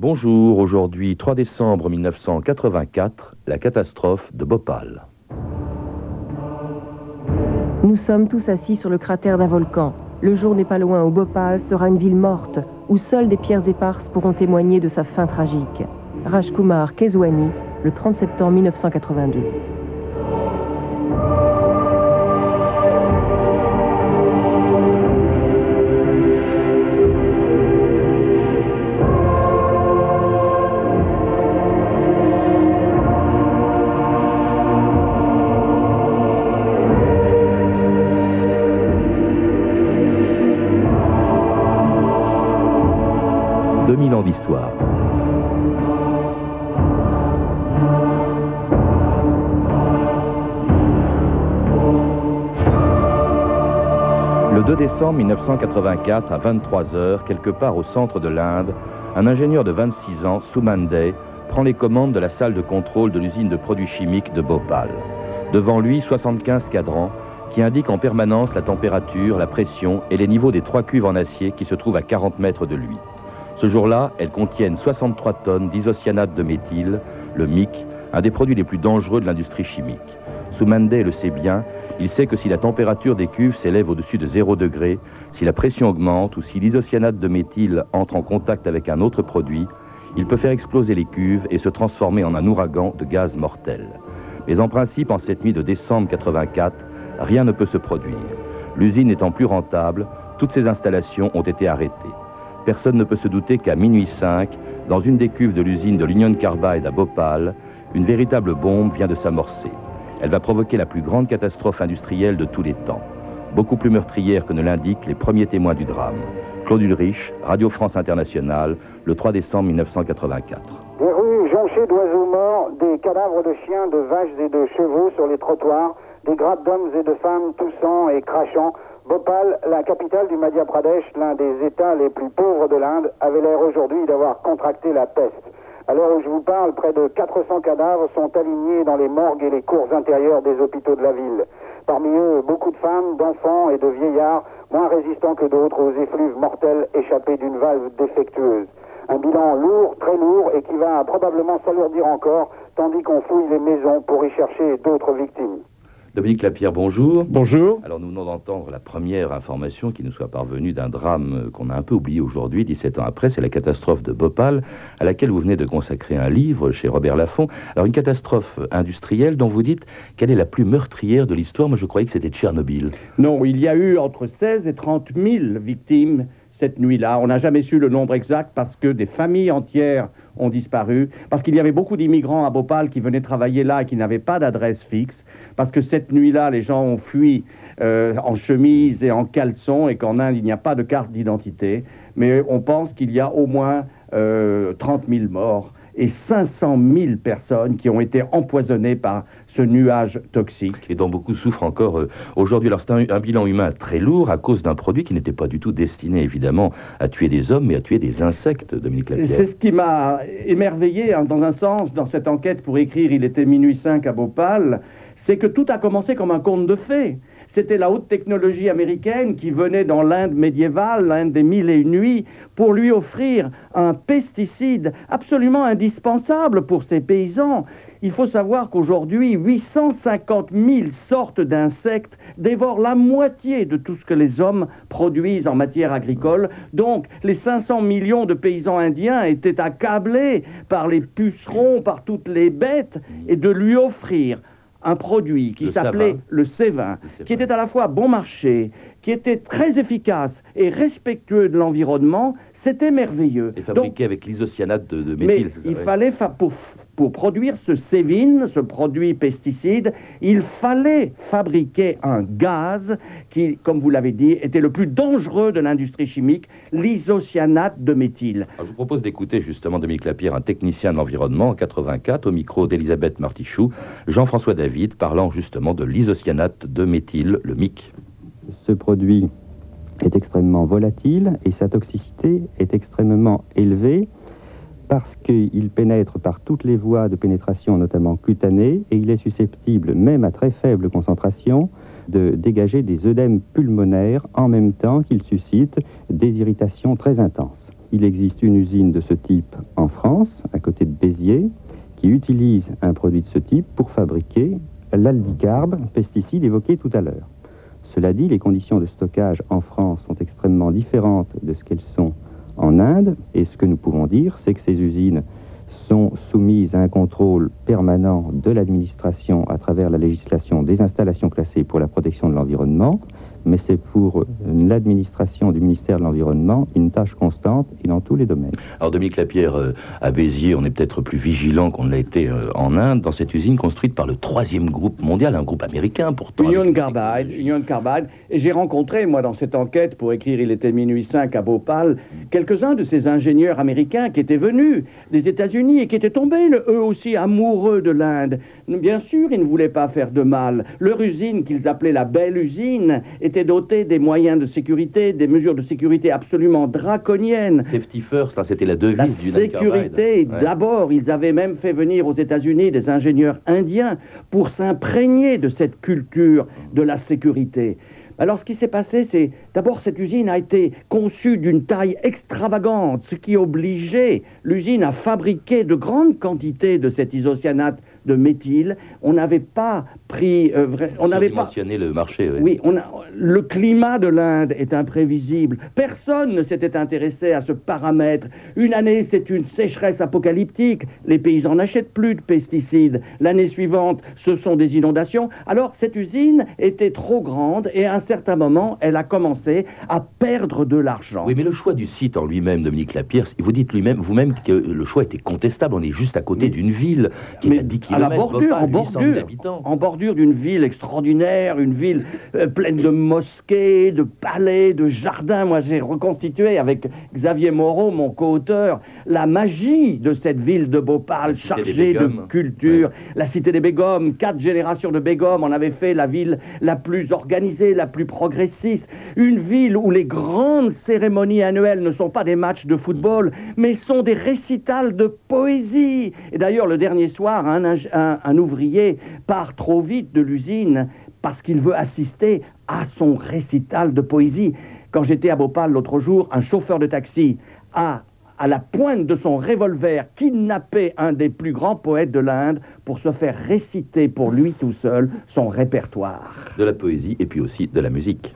Bonjour, aujourd'hui 3 décembre 1984, la catastrophe de Bhopal. Nous sommes tous assis sur le cratère d'un volcan. Le jour n'est pas loin où Bhopal sera une ville morte, où seules des pierres éparses pourront témoigner de sa fin tragique. Rajkumar Keswani, le 30 septembre 1982. 2 décembre 1984, à 23h, quelque part au centre de l'Inde, un ingénieur de 26 ans, Soumande, prend les commandes de la salle de contrôle de l'usine de produits chimiques de Bhopal. Devant lui, 75 cadrans qui indiquent en permanence la température, la pression et les niveaux des trois cuves en acier qui se trouvent à 40 mètres de lui. Ce jour-là, elles contiennent 63 tonnes d'isocyanate de méthyle, le MIC, un des produits les plus dangereux de l'industrie chimique. Soumande le sait bien, il sait que si la température des cuves s'élève au-dessus de 0 degré, si la pression augmente ou si l'isocyanate de méthyle entre en contact avec un autre produit, il peut faire exploser les cuves et se transformer en un ouragan de gaz mortel. Mais en principe, en cette nuit de décembre 84, rien ne peut se produire. L'usine n'étant plus rentable, toutes ces installations ont été arrêtées. Personne ne peut se douter qu'à minuit 5, dans une des cuves de l'usine de l'Union Carbide à Bhopal, une véritable bombe vient de s'amorcer. Elle va provoquer la plus grande catastrophe industrielle de tous les temps, beaucoup plus meurtrière que ne l'indiquent les premiers témoins du drame. Claude Ulrich, Radio France Internationale, le 3 décembre 1984. Des rues jonchées d'oiseaux morts, des cadavres de chiens, de vaches et de chevaux sur les trottoirs, des grappes d'hommes et de femmes toussant et crachant. Bhopal, la capitale du Madhya Pradesh, l'un des États les plus pauvres de l'Inde, avait l'air aujourd'hui d'avoir contracté la peste. À l'heure où je vous parle, près de 400 cadavres sont alignés dans les morgues et les cours intérieures des hôpitaux de la ville. Parmi eux, beaucoup de femmes, d'enfants et de vieillards, moins résistants que d'autres aux effluves mortels échappés d'une valve défectueuse. Un bilan lourd, très lourd, et qui va probablement s'alourdir encore, tandis qu'on fouille les maisons pour y chercher d'autres victimes. Dominique Lapierre, bonjour. Bonjour. Alors nous venons d'entendre la première information qui nous soit parvenue d'un drame qu'on a un peu oublié aujourd'hui, 17 ans après, c'est la catastrophe de Bhopal, à laquelle vous venez de consacrer un livre chez Robert Laffont. Alors une catastrophe industrielle dont vous dites qu'elle est la plus meurtrière de l'histoire. Moi je croyais que c'était Tchernobyl. Non, il y a eu entre 16 et 30 000 victimes cette nuit-là. On n'a jamais su le nombre exact parce que des familles entières ont disparu, parce qu'il y avait beaucoup d'immigrants à Bhopal qui venaient travailler là et qui n'avaient pas d'adresse fixe, parce que cette nuit-là, les gens ont fui euh, en chemise et en caleçon et qu'en Inde, il n'y a pas de carte d'identité. Mais on pense qu'il y a au moins euh, 30 000 morts et 500 000 personnes qui ont été empoisonnées par ce nuage toxique. Et dont beaucoup souffrent encore euh, aujourd'hui. Alors c'est un, un, bilan humain très lourd à cause d'un produit qui n'était pas du tout destiné évidemment à tuer des hommes, mais à tuer des insectes, Dominique Lapierre. C'est ce qui m'a émerveillé hein, dans un sens dans cette enquête pour écrire Il était minuit 5 à Bhopal, c'est que tout a commencé comme un conte de fées. C'était la haute technologie américaine qui venait dans l'Inde médiévale, l'Inde des mille et une nuits, pour lui offrir un pesticide absolument indispensable pour ses paysans. Il faut savoir qu'aujourd'hui, 850 000 sortes d'insectes dévorent la moitié de tout ce que les hommes produisent en matière agricole. Donc, les 500 millions de paysans indiens étaient accablés par les pucerons, par toutes les bêtes, et de lui offrir un produit qui s'appelait le C20, qui était à la fois bon marché, qui était très efficace et respectueux de l'environnement, c'était merveilleux. Et fabriqué Donc, avec l'isocyanate de, de méthyle. Mais il fallait, fa pour, pour, produire ce Cévin, ce produit pesticide, il fallait fabriquer un gaz qui, comme vous l'avez dit, était le plus dangereux de l'industrie chimique, l'isocyanate de méthyle. Alors, je vous propose d'écouter justement Dominique Lapierre, un technicien de l'environnement en 84, au micro d'Elisabeth Martichoux, Jean-François David, parlant justement de l'isocyanate de méthyle, le MIC. Ce produit est extrêmement volatile et sa toxicité est extrêmement élevée parce qu'il pénètre par toutes les voies de pénétration, notamment cutanées, et il est susceptible, même à très faible concentration, de dégager des œdèmes pulmonaires en même temps qu'il suscite des irritations très intenses. il existe une usine de ce type en France, à côté de Béziers, qui utilise un produit de ce type pour fabriquer l'aldicarbe, pesticide évoqué tout à l'heure. Cela dit, les conditions de stockage en France sont extrêmement différentes de ce qu'elles sont en Inde, et ce que nous pouvons dire, c'est que ces usines sont soumises à un contrôle permanent de l'administration à travers la législation des installations classées pour la protection de l'environnement, mais c'est pour l'administration du ministère de l'Environnement une tâche constante et dans tous les domaines. Alors Dominique Lapierre, euh, à Béziers, on est peut-être plus vigilant qu'on l'a été euh, en Inde, dans cette usine construite par le troisième groupe mondial, un groupe américain pourtant. Union Carbide, Union Carbide. Et j'ai rencontré, moi, dans cette enquête, pour écrire Il était minuit 5 à Bhopal, quelques-uns de ces ingénieurs américains qui étaient venus des États-Unis et qui étaient tombés, eux aussi, amoureux de l'Inde. Bien sûr, ils ne voulaient pas faire de mal. Leur usine, qu'ils appelaient la belle usine, était dotée des moyens de sécurité, des mesures de sécurité absolument draconiennes. Safety first, c'était la devise La du sécurité, d'abord, ils avaient même fait venir aux États-Unis des ingénieurs indiens pour s'imprégner de cette culture de la sécurité. Alors ce qui s'est passé, c'est d'abord cette usine a été conçue d'une taille extravagante, ce qui obligeait l'usine à fabriquer de grandes quantités de cet isocyanate de méthyle. On n'avait pas pris, euh, vrai- on n'avait pas le marché. oui. oui, on a, le climat de l'Inde est imprévisible. Personne ne s'était intéressé à ce paramètre. Une année, c'est une sécheresse apocalyptique. Les paysans n'achètent plus de pesticides. L'année suivante, ce sont des inondations. Alors, cette usine était trop grande et à un certain moment, elle a commencé à perdre de l'argent. Oui, mais le choix du site en lui-même, Dominique Lapierre, vous dites lui-même, vous-même que le choix était contestable. On est juste à côté d'une ville qui est Mais à 10 à la km. bordure, en bordure, en bordure d'une ville extraordinaire, une ville euh, pleine de mosquées, de palais, de jardins. Moi, j'ai reconstitué avec Xavier Moreau, mon co-auteur, la magie de cette ville de Bhopal, chargée de culture. La cité des Begums, quatre générations de Begums en avaient fait la ville la plus organisée, la plus progressiste. Une ville où les grandes cérémonies annuelles ne sont pas des matchs de football, mais sont des récitals de poésie. Et d'ailleurs, le dernier soir, un, ing- un- un ouvrier part trop vite de l'usine parce qu'il veut assister à son récital de poésie. Quand j'étais à Bhopal l'autre jour, un chauffeur de taxi a, à la pointe de son revolver, kidnappé un des plus grands poètes de l'Inde pour se faire réciter pour lui tout seul son répertoire. De la poésie et puis aussi de la musique.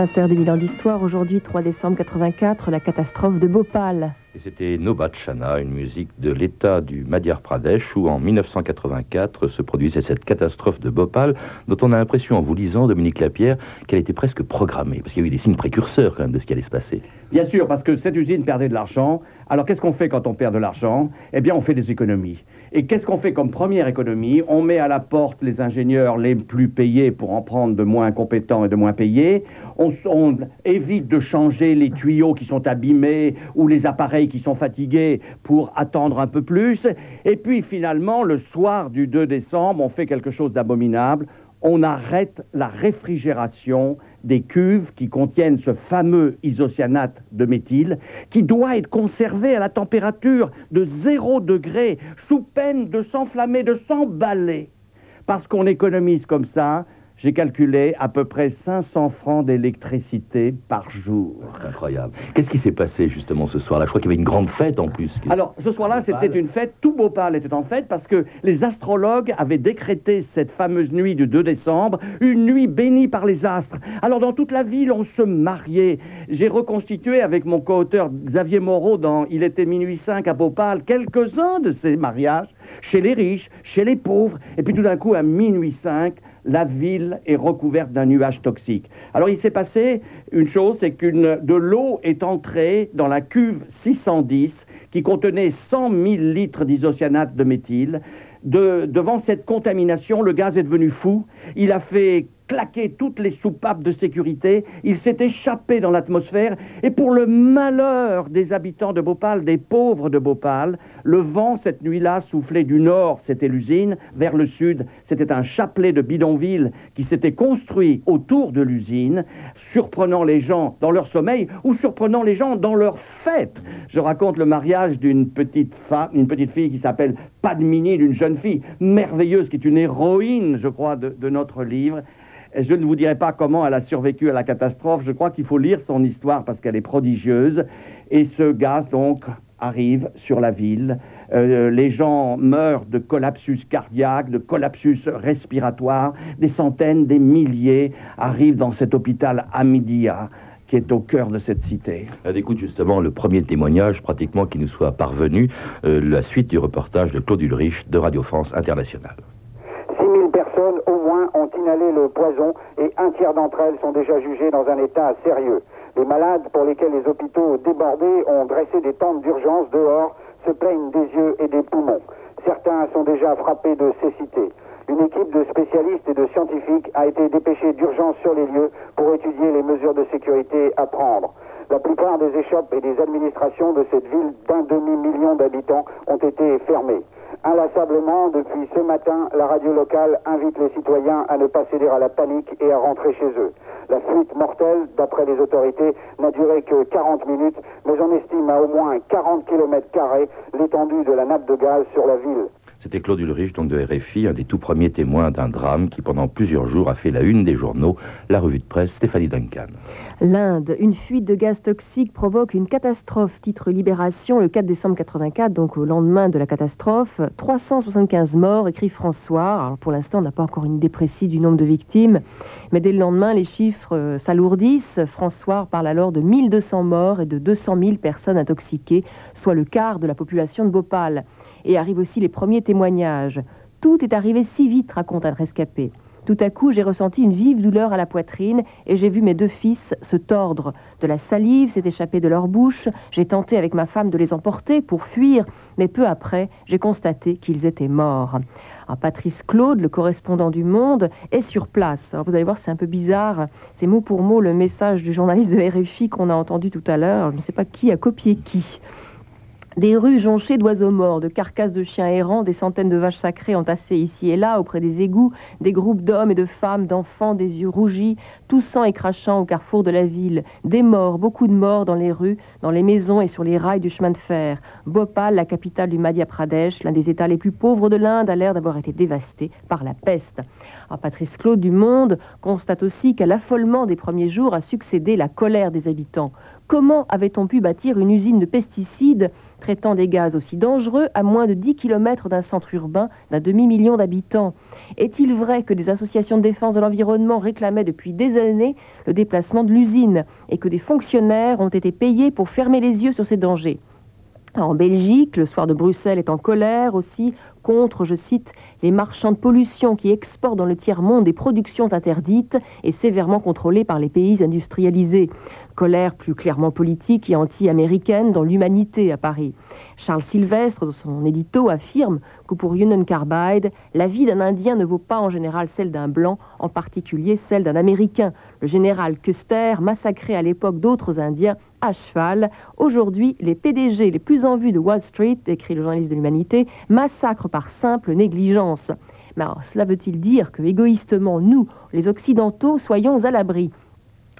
Inter, 2000 ans d'histoire. Aujourd'hui, 3 décembre 84, la catastrophe de Bhopal. Et c'était Nobachana, une musique de l'État du Madhya Pradesh, où en 1984 se produisait cette catastrophe de Bhopal, dont on a l'impression, en vous lisant, Dominique Lapierre, qu'elle était presque programmée, parce qu'il y a eu des signes précurseurs quand même de ce qui allait se passer. Bien sûr, parce que cette usine perdait de l'argent. Alors qu'est-ce qu'on fait quand on perd de l'argent? Eh bien, on fait des économies. Et qu'est-ce qu'on fait comme première économie On met à la porte les ingénieurs les plus payés pour en prendre de moins compétents et de moins payés. On, évite de changer les tuyaux qui sont abîmés ou les appareils qui sont fatigués pour attendre un peu plus. Et puis finalement, le soir du 2 décembre, on fait quelque chose d'abominable. On arrête la réfrigération des cuves qui contiennent ce fameux isocyanate de méthyle, qui doit être conservé à la température de 0 degré, sous peine de s'enflammer, de s'emballer. Parce qu'on économise comme ça j'ai calculé à peu près 500 francs d'électricité par jour. Incroyable. Qu'est-ce qui s'est passé justement ce soir-là? Je crois qu'il y avait une grande fête en plus. Alors, ce soir-là, c'était une fête. Tout Bhopal était en fête parce que les astrologues avaient décrété cette fameuse nuit du 2 décembre, une nuit bénie par les astres. Alors, dans toute la ville, on se mariait. J'ai reconstitué avec mon co-auteur Xavier Moreau dans Il était minuit 5 à Bhopal quelques-uns de ces mariages chez les riches, chez les pauvres. Et puis tout d'un coup, à minuit 5, la ville est recouverte d'un nuage toxique. Alors il s'est passé une chose, c'est qu'une de l'eau est entrée dans la cuve 610 qui contenait 100 000 litres d'isocyanate de méthyle. devant cette contamination, le gaz est devenu fou. Il a fait claqué toutes les soupapes de sécurité, il s'est échappé dans l'atmosphère, et pour le malheur des habitants de Bhopal, des pauvres de Bhopal, le vent cette nuit-là soufflait du nord, c'était l'usine, vers le sud, c'était un chapelet de bidonvilles qui s'était construit autour de l'usine, surprenant les gens dans leur sommeil ou surprenant les gens dans leur fête. Je raconte le mariage d'une petite petite fille qui s'appelle Padmini, d'une jeune fille merveilleuse qui est une héroïne, je crois, de, de notre livre. Je ne vous dirai pas comment elle a survécu à la catastrophe. Je crois qu'il faut lire son histoire parce qu'elle est prodigieuse. Et ce gaz, donc, arrive sur la ville. Euh, les gens meurent de collapsus cardiaque, de collapsus respiratoire. Des centaines, des milliers arrivent dans cet hôpital Amidia qui est au cœur de cette cité. Elle écoute justement le premier témoignage pratiquement qui nous soit parvenu, euh, la suite du reportage de Claude Ulrich de Radio France Internationale personnes au moins ont inhalé le poison et un tiers d'entre elles sont déjà jugées dans un état sérieux. Les malades pour lesquels les hôpitaux débordés ont dressé des tentes d'urgence dehors se plaignent des yeux et des poumons. Certains sont déjà frappés de cécité. Une équipe de spécialistes et de scientifiques a été dépêchée d'urgence sur les lieux pour étudier les mesures de sécurité à prendre. La plupart des échoppes et des administrations de cette ville d'un demi-million d'habitants ont été fermées. Inlassablement, depuis ce matin, la radio locale invite les citoyens à ne pas céder à la panique et à rentrer chez eux. La fuite mortelle, d'après les autorités, n'a duré que 40 minutes, mais on estime à au moins 40 km l'étendue de la nappe de gaz sur la ville. C'était Claude Ulrich, donc de RFI, un des tout premiers témoins d'un drame qui, pendant plusieurs jours, a fait la une des journaux, la revue de presse Stéphanie Duncan. L'Inde, une fuite de gaz toxique provoque une catastrophe. Titre Libération, le 4 décembre 84, donc au lendemain de la catastrophe. 375 morts, écrit François. pour l'instant, on n'a pas encore une idée précise du nombre de victimes, mais dès le lendemain, les chiffres euh, s'alourdissent. François parle alors de 1200 morts et de 200 000 personnes intoxiquées, soit le quart de la population de Bhopal. Et arrivent aussi les premiers témoignages. Tout est arrivé si vite, raconte un rescapé. Tout à coup, j'ai ressenti une vive douleur à la poitrine et j'ai vu mes deux fils se tordre. De la salive s'est échappée de leur bouche. J'ai tenté avec ma femme de les emporter pour fuir, mais peu après, j'ai constaté qu'ils étaient morts. Patrice Claude, le correspondant du Monde, est sur place. vous allez voir, c'est un peu bizarre. C'est mot pour mot le message du journaliste de RFI qu'on a entendu tout à l'heure. Je ne sais pas qui a copié qui. Des rues jonchées d'oiseaux morts, de carcasses de chiens errants, des centaines de vaches sacrées entassées ici et là auprès des égouts, des groupes d'hommes et de femmes, d'enfants, des yeux rougis, toussant et crachant au carrefour de la ville, des morts, beaucoup de morts dans les rues, dans les maisons et sur les rails du chemin de fer. Bhopal, la capitale du Madhya Pradesh, l'un des États les plus pauvres de l'Inde, a l'air d'avoir été dévasté par la peste. Patrice Claude du Monde constate aussi qu'à l'affolement des premiers jours a succédé la colère des habitants. Comment avait-on pu bâtir une usine de pesticides traitant des gaz aussi dangereux à moins de 10 km d'un centre urbain d'un demi-million d'habitants. Est-il vrai que des associations de défense de l'environnement réclamaient depuis des années le déplacement de l'usine et que des fonctionnaires ont été payés pour fermer les yeux sur ces dangers? En Belgique, le soir de Bruxelles est en colère aussi contre, je cite, les marchands de pollution qui exportent dans le tiers-monde des productions interdites et sévèrement contrôlées par les pays industrialisés colère plus clairement politique et anti-américaine dans l'humanité à Paris. Charles Sylvestre, dans son édito, affirme que pour Union Carbide, la vie d'un Indien ne vaut pas en général celle d'un Blanc, en particulier celle d'un Américain. Le général Custer massacrait à l'époque d'autres Indiens à cheval. Aujourd'hui, les PDG les plus en vue de Wall Street, écrit le journaliste de l'Humanité, massacrent par simple négligence. Mais cela veut-il dire que, égoïstement, nous, les Occidentaux, soyons à l'abri?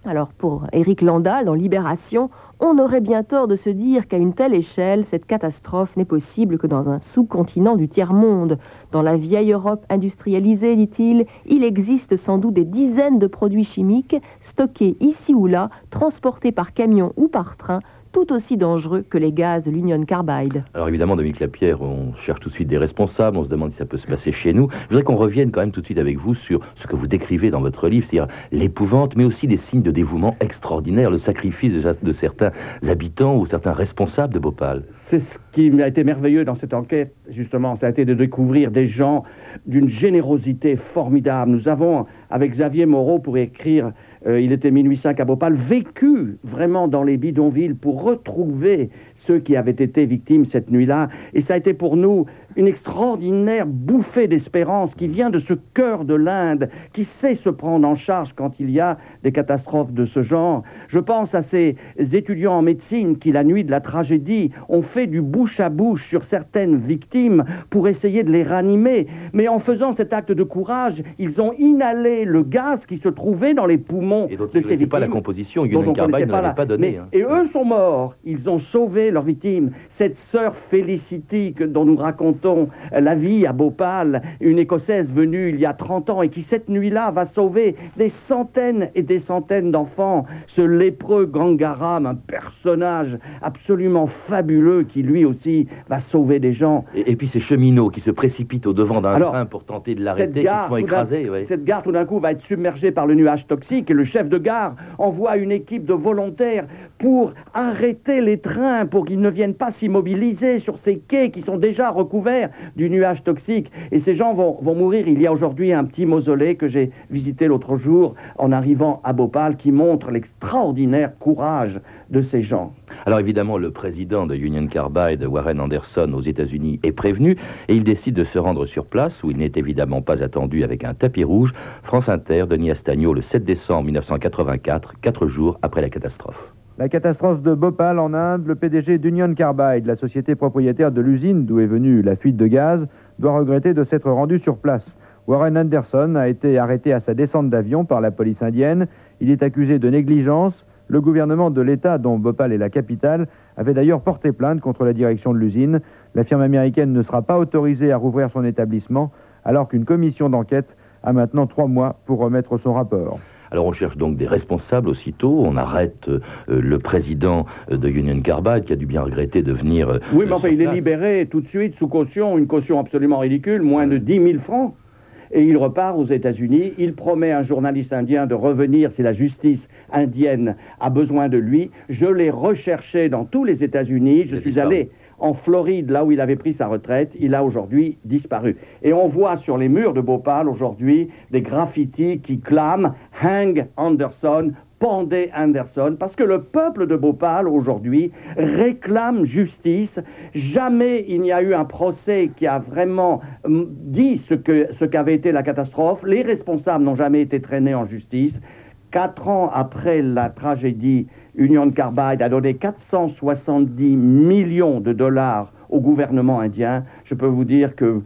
Alors pour Éric Landal, dans Libération, on aurait bien tort de se dire qu'à une telle échelle, cette catastrophe n'est possible que dans un sous-continent du tiers-monde. Dans la vieille Europe industrialisée, dit-il, il existe sans doute des dizaines de produits chimiques stockés ici ou là, transportés par camion ou par train tout aussi dangereux que les gaz de l'Union Carbide. Alors évidemment, Dominique Lapierre, on cherche tout de suite des responsables, on se demande si ça peut se passer chez nous. Je voudrais qu'on revienne quand même tout de suite avec vous sur ce que vous décrivez dans votre livre, c'est-à-dire l'épouvante, mais aussi des signes de dévouement extraordinaires, le sacrifice de, certains habitants ou certains responsables de Bhopal. C'est ce qui m'a été merveilleux dans cette enquête, justement, ça a été de découvrir des gens d'une générosité formidable. Nous avons, avec Xavier Moreau, pour écrire euh, il était minuit 5 à Bhopal, vécu vraiment dans les bidonvilles pour retrouver ceux qui avaient été victimes cette nuit-là. Et ça a été pour nous une extraordinaire bouffée d'espérance qui vient de ce cœur de l'Inde, qui sait se prendre en charge quand il y a des catastrophes de ce genre. Je pense à ces étudiants en médecine qui, la nuit de la tragédie, ont fait du bouche à bouche sur certaines victimes pour essayer de les ranimer. Mais en faisant cet acte de courage, ils ont inhalé le gaz qui se trouvait dans les poumons et de ces victimes. pas la composition, Union Carbide ne l'avait pas donné. Hein. Et eux sont morts, ils ont sauvé leurs victimes. Cette sœur Felicity que, dont nous racontons la vie à Bhopal, une Écossaise venue il y a 30 ans et qui cette nuit-là va sauver des centaines et des centaines d'enfants. Ce lépreux Gangaram, un personnage absolument fabuleux qui lui aussi va sauver des gens. Et, puis ces cheminots qui se précipitent au devant d'un train pour tenter de l'arrêter, qui se font écraser. Cette gare tout d'un coup va être submergée par le nuage toxique et le chef de gare envoie une équipe de volontaires pour arrêter les trains, pour qu'ils ne viennent pas s'immobiliser sur ces quais qui sont déjà recouverts du nuage toxique. Et ces gens vont, mourir. Il y a aujourd'hui un petit mausolée que j'ai visité l'autre jour en arrivant à Bhopal qui montre l'extraordinaire courage de ces gens. Alors évidemment, le président de Union Carbide, Warren Anderson, aux États-Unis, est prévenu et il décide de se rendre sur place où il n'est évidemment pas attendu avec un tapis rouge. France Inter, Denis Astagno, le 7 décembre 1984, quatre jours après la catastrophe. La catastrophe de Bhopal en Inde, le PDG d'Union Carbide, la société propriétaire de l'usine d'où est venue la fuite de gaz, doit regretter de s'être rendu sur place. Warren Anderson a été arrêté à sa descente d'avion par la police indienne. Il est accusé de négligence. Le gouvernement de l'État, dont Bhopal est la capitale, avait d'ailleurs porté plainte contre la direction de l'usine. La firme américaine ne sera pas autorisée à rouvrir son établissement, alors qu'une commission d'enquête a maintenant trois mois pour remettre son rapport. Alors on cherche donc des responsables aussitôt, on arrête euh, le président de Union Carbide qui a dû bien regretter de venir... Euh, oui, mais enfin il est libéré tout de suite sous caution, une caution absolument ridicule, moins de 10 000 francs. Et il repart aux États-Unis. Il promet à un journaliste indien de revenir si la justice indienne a besoin de lui. Je l'ai recherché dans tous les États-Unis. Je suis allé en Floride, là où il avait pris sa retraite, il a aujourd'hui disparu. Et on voit sur les murs de Bhopal aujourd'hui des graffitis qui clament Hang Anderson, pendez Anderson, parce que le peuple de Bhopal aujourd'hui réclame justice. Jamais il n'y a eu un procès qui a vraiment hum, dit ce qu'avait été la catastrophe. Les responsables n'ont jamais été traînés en justice. Quatre ans après la tragédie Union Carbide a donné 470 millions de dollars au gouvernement indien. Je peux vous dire que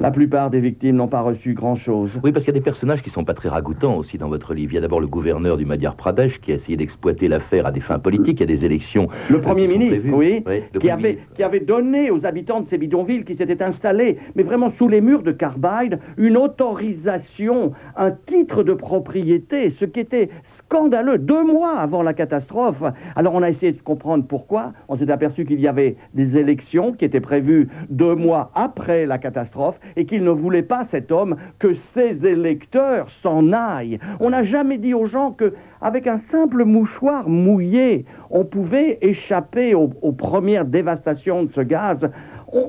la plupart des victimes n'ont pas reçu grand-chose. Oui, parce qu'il y a des personnages qui sont pas très ragoûtants aussi dans votre livre. Il y a d'abord le gouverneur du Madhya Pradesh qui a essayé d'exploiter l'affaire à des fins politiques. Il y a des élections. Le Premier ministre, oui, qui, avait, qui avait donné aux habitants de ces bidonvilles qui s'étaient installés, mais vraiment sous les murs de Carbide, une autorisation, un titre de propriété, ce qui était scandaleux, deux mois avant la catastrophe. Alors on a essayé de comprendre pourquoi. On s'est aperçu qu'il y avait des élections qui étaient prévues deux mois après la catastrophe et qu'il ne voulait pas, cet homme, que ses électeurs s'en aillent. On n'a jamais dit aux gens que avec un simple mouchoir mouillé, on pouvait échapper aux, premières dévastations de ce gaz.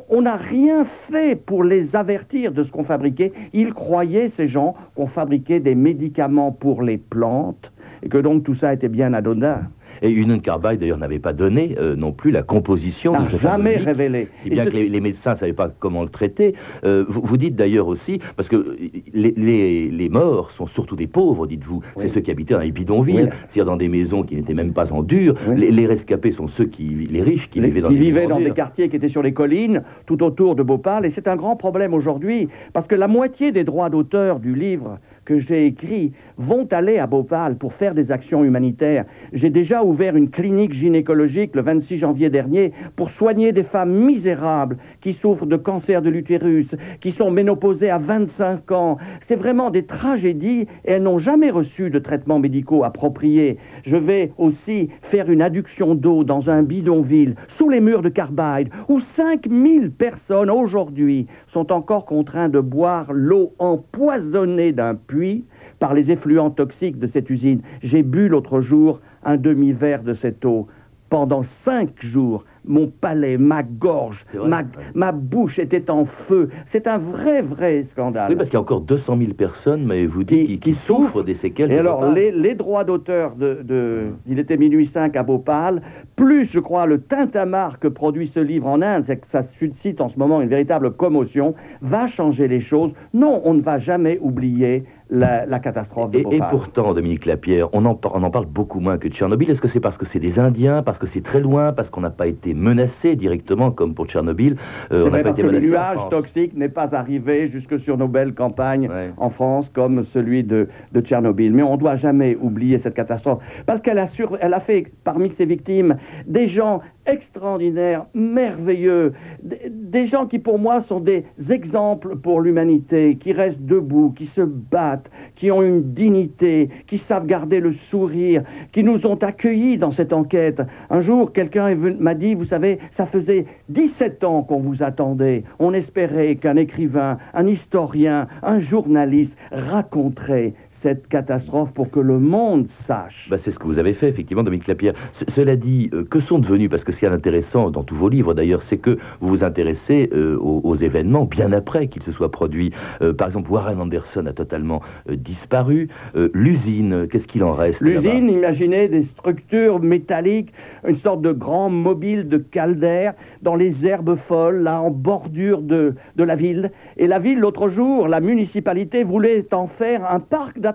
On n'a rien fait pour les avertir de ce qu'on fabriquait. Ils croyaient, ces gens, qu'on fabriquait des médicaments pour les plantes et que donc tout ça était bien anodin. Et Union Carbide, d'ailleurs, n'avait pas donné euh, non plus la composition de ce jamais révélé. Si bien ce- que les, les médecins ne savaient pas comment le traiter. Euh, vous, vous dites d'ailleurs aussi, parce que euh, les, les- les morts sont surtout des pauvres, dites-vous. C'est ceux qui habitaient dans les bidonvilles, Oui. c'est-à-dire dans des maisons qui n'étaient même pas en dur. Oui. Les, rescapés sont ceux qui, les riches qui les- vivaient dans qui des vivaient dans des quartiers qui étaient sur les collines, tout autour de Bhopal. Et c'est un grand problème aujourd'hui, parce que la moitié des droits d'auteur du livre que j'ai écrit vont aller à Bhopal pour faire des actions humanitaires. J'ai déjà ouvert une clinique gynécologique le 26 janvier dernier pour soigner des femmes misérables qui souffrent de cancer de l'utérus, qui sont ménopausées à 25 ans. C'est vraiment des tragédies et elles n'ont jamais reçu de traitements médicaux appropriés. Je vais aussi faire une adduction d'eau dans un bidonville sous les murs de Carbide où 5000 personnes aujourd'hui sont encore contraintes de boire l'eau empoisonnée d'un puits par les effluents toxiques de cette usine. J'ai bu l'autre jour un demi-verre de cette eau. Pendant cinq jours, mon palais, ma gorge, vrai, ma, ma bouche était en feu. C'est un vrai, vrai scandale. Oui, parce qu'il y a encore 200 000 personnes, mais vous dites, Qui- qui, qui qui souffrent des séquelles Et de alors, les, les droits d'auteur de, de Il était minuit 5 à Bhopal, plus, je crois, le tintamarre que produit ce livre en Inde, c'est que ça suscite en ce moment une véritable commotion, va changer les choses. Non, on ne va jamais oublier la, la catastrophe de Et, et pourtant, Dominique Lapierre, on en, par- on en parle beaucoup moins que de Tchernobyl. Est-ce que c'est parce que c'est des Indiens, parce que c'est très loin, parce qu'on n'a pas été menacé directement comme pour Tchernobyl euh, C'est On n'a vrai pas parce été le nuage toxique n'est pas arrivé jusque sur nos belles campagnes Ouais. en France comme celui de, de Tchernobyl. Mais on ne doit jamais oublier cette catastrophe parce qu'elle a, sur- elle a fait parmi ses victimes des gens extraordinaires, merveilleux, des, gens qui pour moi sont des exemples pour l'humanité, qui restent debout, qui se battent, qui ont une dignité, qui savent garder le sourire, qui nous ont accueillis dans cette enquête. Un jour, quelqu'un m'a dit, vous savez, ça faisait 17 ans qu'on vous attendait. On espérait qu'un écrivain, un historien, un journaliste raconterait cette catastrophe pour que le monde sache. Bah, c'est ce que vous avez fait, effectivement, Dominique Lapierre. Ce- cela dit, euh, que sont devenus, parce que ce qui est intéressant dans tous vos livres d'ailleurs, c'est que vous vous intéressez euh, aux, aux événements bien après qu'ils se soient produits. Euh, par exemple, Warren Anderson a totalement disparu. L'usine, qu'est-ce qu'il en reste L'usine, imaginez des structures métalliques, une sorte de grand mobile de caldaire dans les herbes folles, là, en bordure de, de la ville. Et la ville, l'autre jour, la municipalité voulait en faire un parc d'attractions.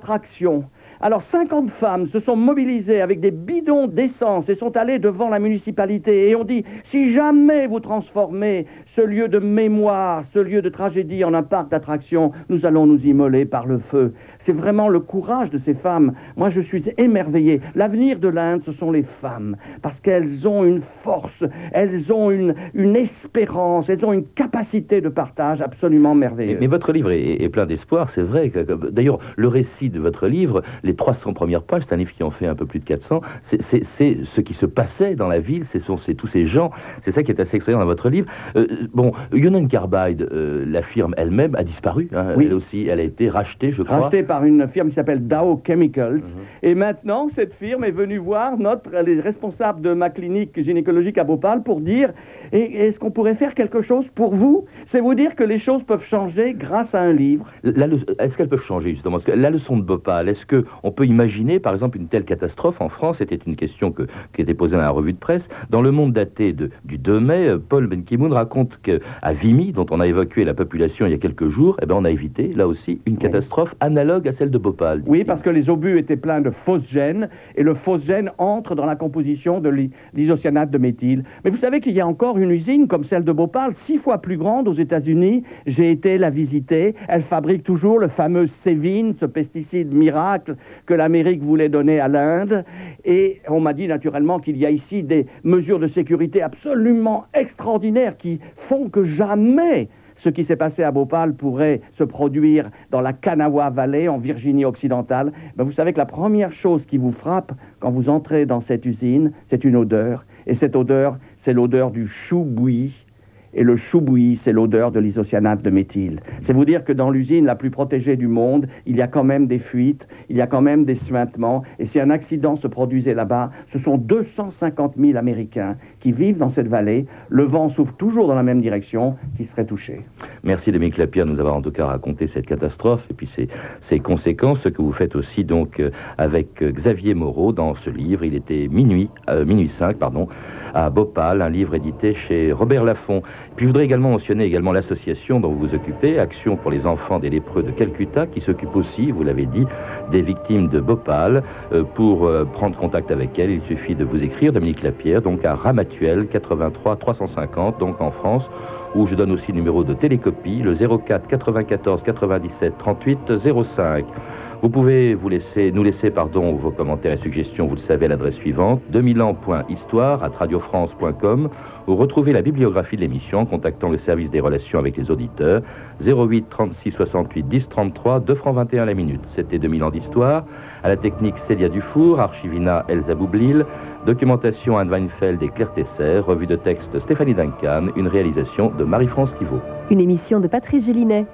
Alors 50 femmes se sont mobilisées avec des bidons d'essence et sont allées devant la municipalité et ont dit si jamais vous transformez ce lieu de mémoire, ce lieu de tragédie en un parc d'attractions, nous allons nous immoler par le feu. C'est vraiment le courage de ces femmes. Moi, je suis émerveillé. L'avenir de l'Inde, ce sont les femmes, parce qu'elles ont une force, elles ont une, une espérance, elles ont une capacité de partage absolument merveilleuse. mais votre livre est, plein d'espoir, c'est vrai. D'ailleurs, le récit de votre livre, les 300 premières pages, c'est un livre qui en fait un peu plus de 400, c'est- ce qui se passait dans la ville, c'est sont- tous ces gens, c'est ça qui est assez extraordinaire dans votre livre. Euh, bon, Union Carbide, euh, la firme elle-même, a disparu. hein. Oui. Elle aussi, elle a été rachetée, je crois. racheté par une firme qui s'appelle Dow Chemicals. Mhm. Et maintenant, cette firme est venue voir notre, les responsables de ma clinique gynécologique à Bhopal pour dire est-ce qu'on pourrait faire quelque chose pour vous? C'est vous dire que les choses peuvent changer grâce à un livre. Est-ce qu'elles peuvent changer justement? Que la leçon de Bhopal, est-ce que on peut imaginer par exemple une telle catastrophe en France? C'était une question que- qui était posée dans la revue de presse. Dans le monde daté de- du 2 mai, euh, Paul Ben Ki-moon raconte qu'à Vimy, dont on a évacué la population il y a quelques jours, eh ben, on a évité là aussi une catastrophe analogue à celle de Bhopal. Oui, parce que les obus étaient pleins de fausses gènes, et le fausse gène entre dans la composition de l'i- l'isocyanate de méthyle. Mais vous savez qu'il y a encore une usine comme celle de Bhopal, six fois plus grande aux États-Unis. J'ai été la visiter. Elle fabrique toujours le fameux Sévine, ce pesticide miracle que l'Amérique voulait donner à l'Inde. Et on m'a dit naturellement qu'il y a ici des mesures de sécurité absolument extraordinaires qui font que jamais ce qui s'est passé à Bhopal pourrait se produire dans la Kanawha Valley, en Virginie occidentale. Ben, vous savez que la première chose qui vous frappe quand vous entrez dans cette usine, c'est une odeur. Et cette odeur, c'est l'odeur du chou bouilli. Et le chou bouilli, c'est l'odeur de l'isocyanate de méthyle. C'est vous dire que dans l'usine la plus protégée du monde, il y a quand même des fuites, il y a quand même des suintements. Et si un accident se produisait là-bas, ce sont 250 000 Américains qui vivent dans cette vallée. Le vent souffle toujours dans la même direction, qui seraient touchés. Merci Dominique Lapierre de nous avoir en tout cas raconté cette catastrophe et puis ses, ses conséquences, ce que vous faites aussi donc euh, avec euh, Xavier Moreau dans ce livre. Il était minuit, euh, minuit 5, pardon, à Bhopal, un livre édité chez Robert Laffont. Puis je voudrais également mentionner également l'association dont vous vous occupez, Action pour les enfants des lépreux de Calcutta, qui s'occupe aussi, vous l'avez dit, des victimes de Bhopal. Euh, pour euh, prendre contact avec elle, il suffit de vous écrire, Dominique Lapierre, donc à Ramatuel 83 350, donc en France, où je donne aussi le numéro de télécopie, le 04 94 97 38 05. Vous pouvez vous laisser, nous laisser pardon, vos commentaires et suggestions, vous le savez, à l'adresse suivante, 2000 ans.histoire à radiofrance.com ou retrouver la bibliographie de l'émission en contactant le service des relations avec les auditeurs 08 36 68 10 33 2 francs 21 la minute. C'était 2000 ans d'histoire. À la technique Célia Dufour, Archivina Elsa Boublil, documentation Anne Weinfeld et Claire Tesser, revue de texte Stéphanie Duncan, une réalisation de Marie-France Thibault. Une émission de Patrice Gélinet.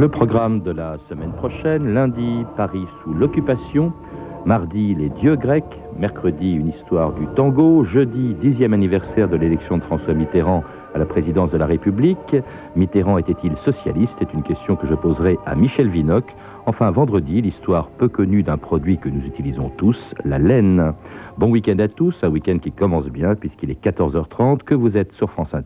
Le programme de la semaine prochaine, lundi, Paris sous l'occupation, mardi, les dieux grecs, mercredi, une histoire du tango, jeudi, dixième anniversaire de l'élection de François Mitterrand à la présidence de la République. Mitterrand était-il socialiste? C'est une question que je poserai à Michel Vinocq. Enfin, vendredi, l'histoire peu connue d'un produit que nous utilisons tous, la laine. Bon week-end à tous, un week-end qui commence bien puisqu'il est 14h30, que vous êtes sur France Inter.